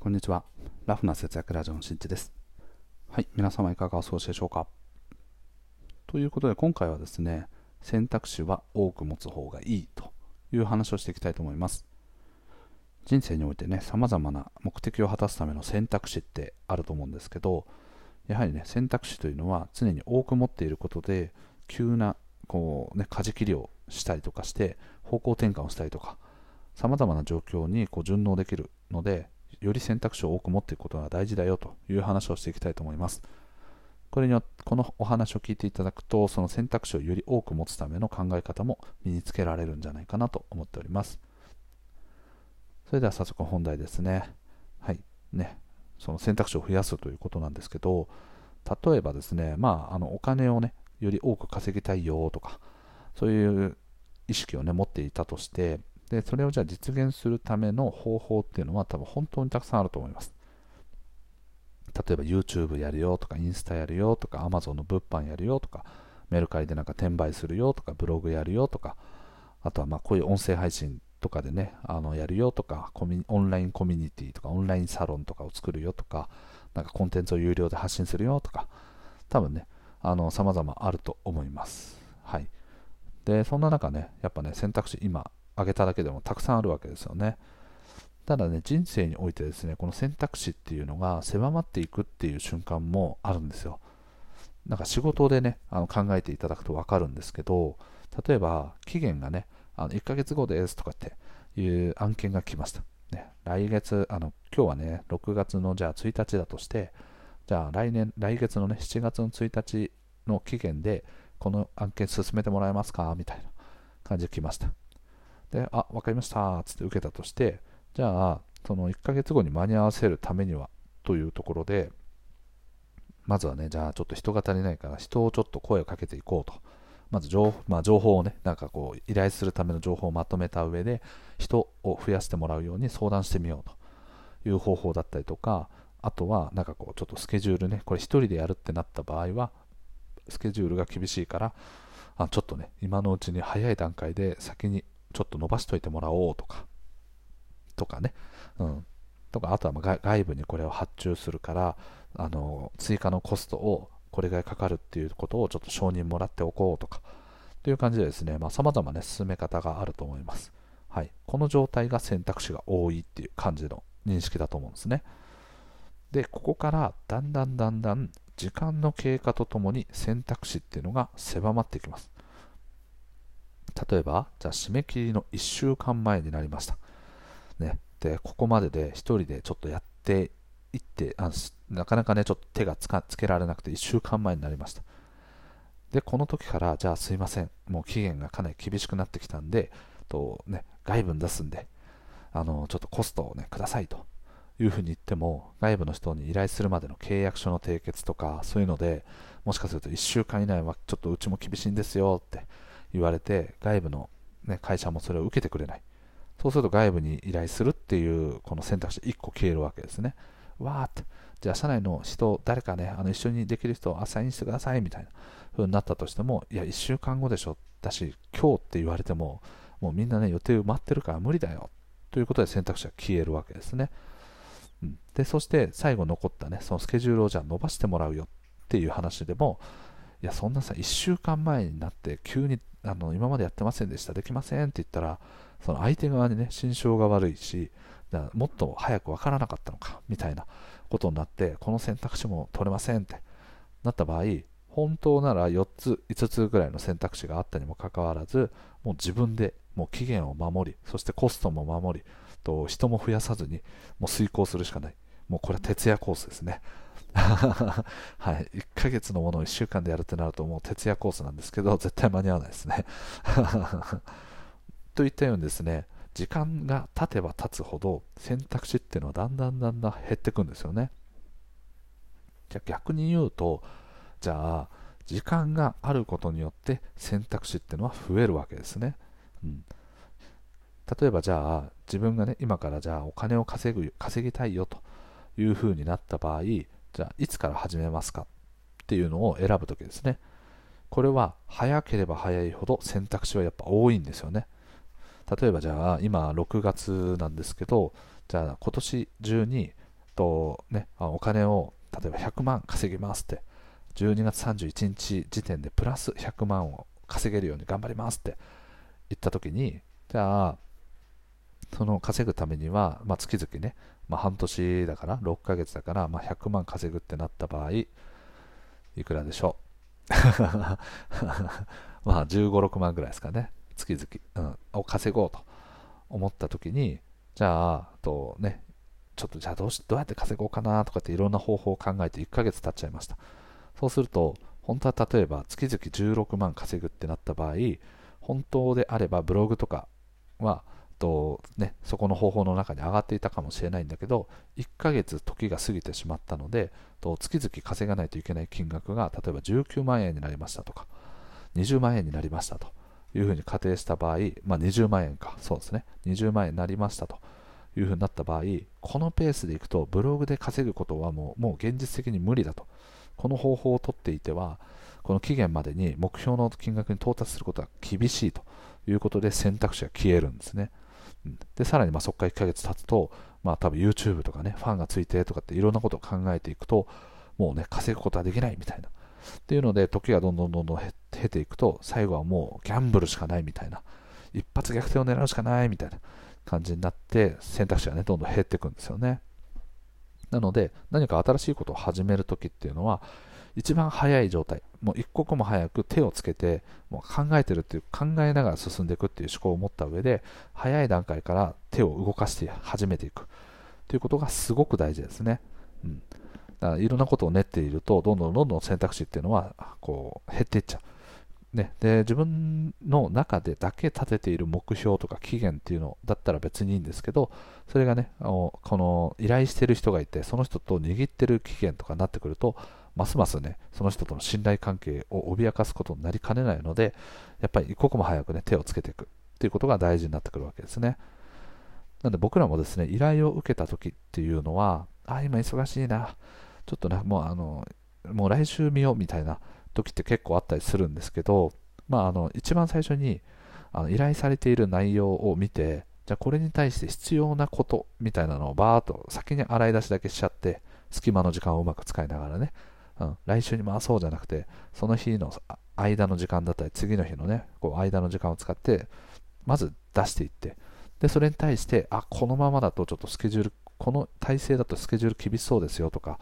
こんにちは。ラフな節約ラジオのしんちです。はい、皆様いかがお過ごしでしょうかということで今回はですね、選択肢は多く持つ方がいいという話をしていきたいと思います。人生においてね、様々な目的を果たすための選択肢ってあると思うんですけど、やはりね、選択肢というのは常に多く持っていることで、急なこう、ね、舵切りをしたりとかして、方向転換をしたりとか、様々な状況にこう順応できるので、より選択肢を多く持っていくことが大事だよという話をしていきたいと思います。これによってこのお話を聞いていただくと、その選択肢をより多く持つための考え方も身につけられるんじゃないかなと思っております。それでは早速本題ですね。はい。ね。その選択肢を増やすということなんですけど、例えばですね、まあ、あのお金をね、より多く稼ぎたいよとか、そういう意識をね、持っていたとして、で、それをじゃあ実現するための方法っていうのは多分本当にたくさんあると思います。例えば YouTube やるよとか、インスタやるよとか、Amazon の物販やるよとか、メルカリでなんか転売するよとか、ブログやるよとか、あとはまあこういう音声配信とかでね、あのやるよとかコミ、オンラインコミュニティとか、オンラインサロンとかを作るよとか、なんかコンテンツを有料で発信するよとか、多分ね、あの様々あると思います。はい。で、そんな中ね、やっぱね、選択肢今挙げただけでもたくさんあるわけですよね。ただね、人生においてですね、この選択肢っていうのが狭まっていくっていう瞬間もあるんですよ。なんか仕事でね、あの考えていただくと分かるんですけど、例えば期限がね、あの1ヶ月後ですとかっていう案件が来ました。ね、来月、あの今日はね、6月のじゃあ1日だとして、じゃあ来年、来月のね、7月の1日の期限で、この案件進めてもらえますか？みたいな感じで来ました。で、あ、わかりました、つって受けたとして、じゃあ、その1ヶ月後に間に合わせるためにはというところで、まずはね、じゃあちょっと人が足りないから、人をちょっと声をかけていこうと。まず情,、まあ、情報をね、なんかこう、依頼するための情報をまとめた上で、人を増やしてもらうように相談してみようという方法だったりとか、あとは、なんかこう、ちょっとスケジュールね、これ1人でやるってなった場合は、スケジュールが厳しいから、あちょっとね、今のうちに早い段階で先にちょっと伸ばしといてもらおうとか、とかね、うん。とか、あとはま外部にこれを発注するから、あの、追加のコストをこれぐらいかかるっていうことをちょっと承認もらっておこうとか、という感じでですね、まあ、様々ね、進め方があると思います。はい。この状態が選択肢が多いっていう感じの認識だと思うんですね。で、ここからだんだんだんだん時間の経過とともに選択肢っていうのが狭まっていきます。例えば、じゃあ締め切りの1週間前になりました。ね、で、ここまでで1人でちょっとやっていってあ、なかなかね、ちょっと手がつかつけられなくて1週間前になりました。で、この時から、じゃあすいません、もう期限がかなり厳しくなってきたんで、とね、外部に出すんで、あの、ちょっとコストをね、くださいというふうに言っても、外部の人に依頼するまでの契約書の締結とか、そういうので、もしかすると1週間以内はちょっとうちも厳しいんですよって言われて、外部の、ね、会社もそれを受けてくれない。そうすると外部に依頼するっていうこの選択肢1個消えるわけですね。わーって、じゃあ社内の人、誰かね、あの一緒にできる人をアサインしてくださいみたいな風になったとしても、いや、1週間後でしょ。だし、今日って言われても、もうみんなね、予定埋まってるから無理だよ。ということで選択肢は消えるわけですね。うん、で、そして最後残ったね、そのスケジュールをじゃあ伸ばしてもらうよっていう話でも、いや、そんなさ、1週間前になって急にあの今までやってませんでした、できませんって言ったら、その相手側にね、心象が悪いし、もっと早く分からなかったのか、みたいなことになって、この選択肢も取れませんってなった場合、本当なら4つ、5つぐらいの選択肢があったにもかかわらず、もう自分でもう期限を守り、そしてコストも守り、と人も増やさずに、もう遂行するしかない。もうこれは徹夜コースですね。はい、1ヶ月のものを1週間でやるってなるともう徹夜コースなんですけど、絶対間に合わないですね。といったようにですね、時間が経てば経つほど選択肢っていうのはだんだんだんだん減っていくんですよね。じゃ逆に言うと、じゃあ時間があることによって選択肢っていうのは増えるわけですね。うん、例えばじゃあ自分がね、今からじゃあお金を稼ぐ、稼ぎたいよというふうになった場合、じゃあいつから始めますかっていうのを選ぶときですね。これは早ければ早いほど選択肢はやっぱ多いんですよね。例えばじゃあ今6月なんですけど、じゃあ今年中にとね、お金を例えば100万稼ぎますって12月31日時点でプラス100万を稼げるように頑張りますって言った時にじゃあその稼ぐためには、まあ、月々ね、まあ、半年だから6ヶ月だから、まあ、100万稼ぐってなった場合いくらでしょう？まあ15、6万ぐらいですかね。月々、うん、を稼ごうと思った時にじゃあとね。ちょっとじゃあどうしどうやって稼ごうかなとかっていろんな方法を考えて1ヶ月経っちゃいました。そうすると本当は例えば月々16万稼ぐってなった場合本当であればブログとかはとね、そこの方法の中に上がっていたかもしれないんだけど1ヶ月時が過ぎてしまったのでと月々稼がないといけない金額が例えば19万円になりましたとか20万円になりましたというふうに仮定した場合、まあ、20万円か。そうですね。20万円になりましたというふうになった場合このペースでいくとブログで稼ぐことはもうもう現実的に無理だと。この方法をとっていてはこの期限までに目標の金額に到達することは厳しいということで選択肢が消えるんですね。でさらにまそこから1ヶ月経つと、まあ、多分 YouTube とかね、ファンがついてとかっていろんなことを考えていくと、もうね、稼ぐことはできないみたいな。っていうので、時がどんどんどんどん経ていくと、最後はもうギャンブルしかないみたいな、一発逆転を狙うしかないみたいな感じになって、選択肢がね、どんどん減っていくんですよね。なので、何か新しいことを始めるときっていうのは、一番早い状態、もう一刻も早く手をつけて、もう考えてるっていう、考えながら進んでいくっていう思考を持った上で、早い段階から手を動かして始めていくということがすごく大事ですね。うん、だからいろんなことを練っていると、どんどんどんどん選択肢っていうのはこう減っていっちゃう。ね、で自分の中でだけ立てている目標とか期限っていうのだったら別にいいんですけどそれがねこの依頼してる人がいてその人と握ってる期限とかになってくるとますますね、その人との信頼関係を脅かすことになりかねないので、やっぱり一刻も早くね、手をつけていくっていうことが大事になってくるわけですね。なので僕らもですね、依頼を受けた時っていうのは、あ、今忙しいな、ちょっとね、もうあの、もう来週見ようみたいな時って結構あったりするんですけど、まあ、あの一番最初にあの依頼されている内容を見て、じゃあこれに対して必要なことみたいなのをバーっと先に洗い出しだけしちゃって、隙間の時間をうまく使いながらね、うん、来週に回そうじゃなくて、その日の間の時間だったり、次の日のね、こう間の時間を使って、まず出していって、で、それに対して、あ、このままだとちょっとスケジュール、この体制だとスケジュール厳しそうですよとか、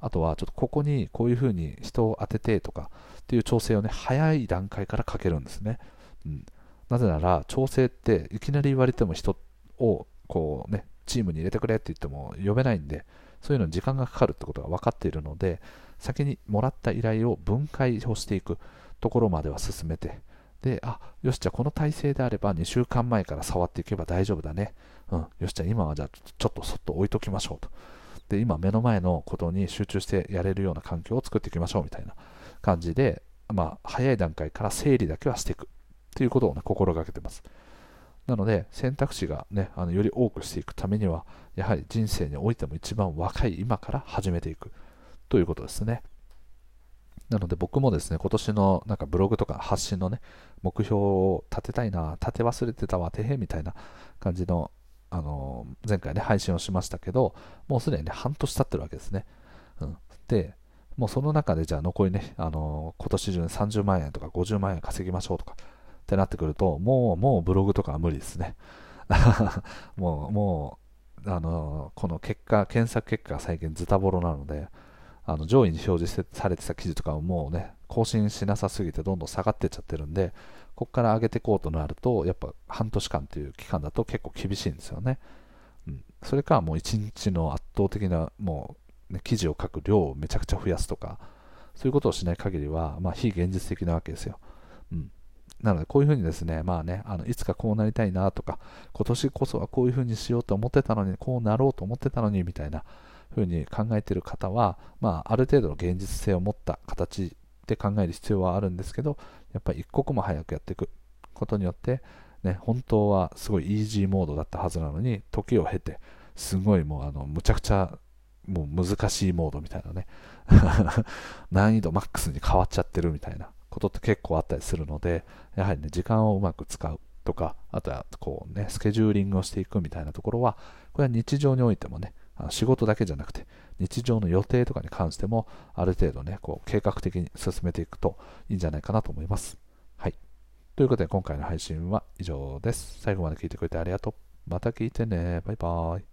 あとはちょっとここにこういうふうに人を当ててとかっていう調整をね、早い段階からかけるんですね。うん、なぜなら、調整っていきなり言われても人をこうね、チームに入れてくれって言っても呼べないんで、そういうのに時間がかかるってことが分かっているので、先にもらった依頼を分解をしていくところまでは進めて、で、あ、よし、じゃあこの体制であれば2週間前から触っていけば大丈夫だね。うん、よし、じゃあ今はじゃあちょっとそっと置いときましょうと。で、今目の前のことに集中してやれるような環境を作っていきましょうみたいな感じで、まあ、早い段階から整理だけはしていくということをね、心がけてます。なので、選択肢がね、あのより多くしていくためには、やはり人生においても一番若い今から始めていく。ということですね。なので僕もですね、今年のなんかブログとか発信のね、目標を立てたいな、立て忘れてたわ、てへみたいな感じの、あのー、前回ね、配信をしましたけど、もうすでにね、半年経ってるわけですね。うん。で、もうその中でじゃあ残りね、あのー、今年中に30万円とか50万円稼ぎましょうとかってなってくると、もう、もうブログとかは無理ですね。もう、もう、あのー、この結果、検索結果が最近ズタボロなので、あの上位に表示されてた記事とかももうね、更新しなさすぎてどんどん下がってっちゃってるんで、ここから上げていこうとなると、やっぱ半年間という期間だと結構厳しいんですよね。うん、それかもう1日の圧倒的なもう、ね、記事を書く量をめちゃくちゃ増やすとか、そういうことをしない限りは、まあ、非現実的なわけですよ。うん、なので、こういうふうにですね、まあね、あのいつかこうなりたいなとか、今年こそはこういうふうにしようと思ってたのに、こうなろうと思ってたのにみたいな、ふうに考えている方は、まあ、ある程度の現実性を持った形で考える必要はあるんですけど、やっぱり一刻も早くやっていくことによって、ね、本当はすごいイージーモードだったはずなのに、時を経て、すごいもうあのむちゃくちゃもう難しいモードみたいなね 難易度マックスに変わっちゃってるみたいなことって結構あったりするので、やはりね、時間をうまく使うとか、あとはこうね、スケジューリングをしていくみたいなところは、これは日常においてもね、仕事だけじゃなくて、日常の予定とかに関しても、ある程度ね、こう計画的に進めていくといいんじゃないかなと思います。はい。ということで、今回の配信は以上です。最後まで聞いてくれてありがとう。また聞いてね。バイバーイ。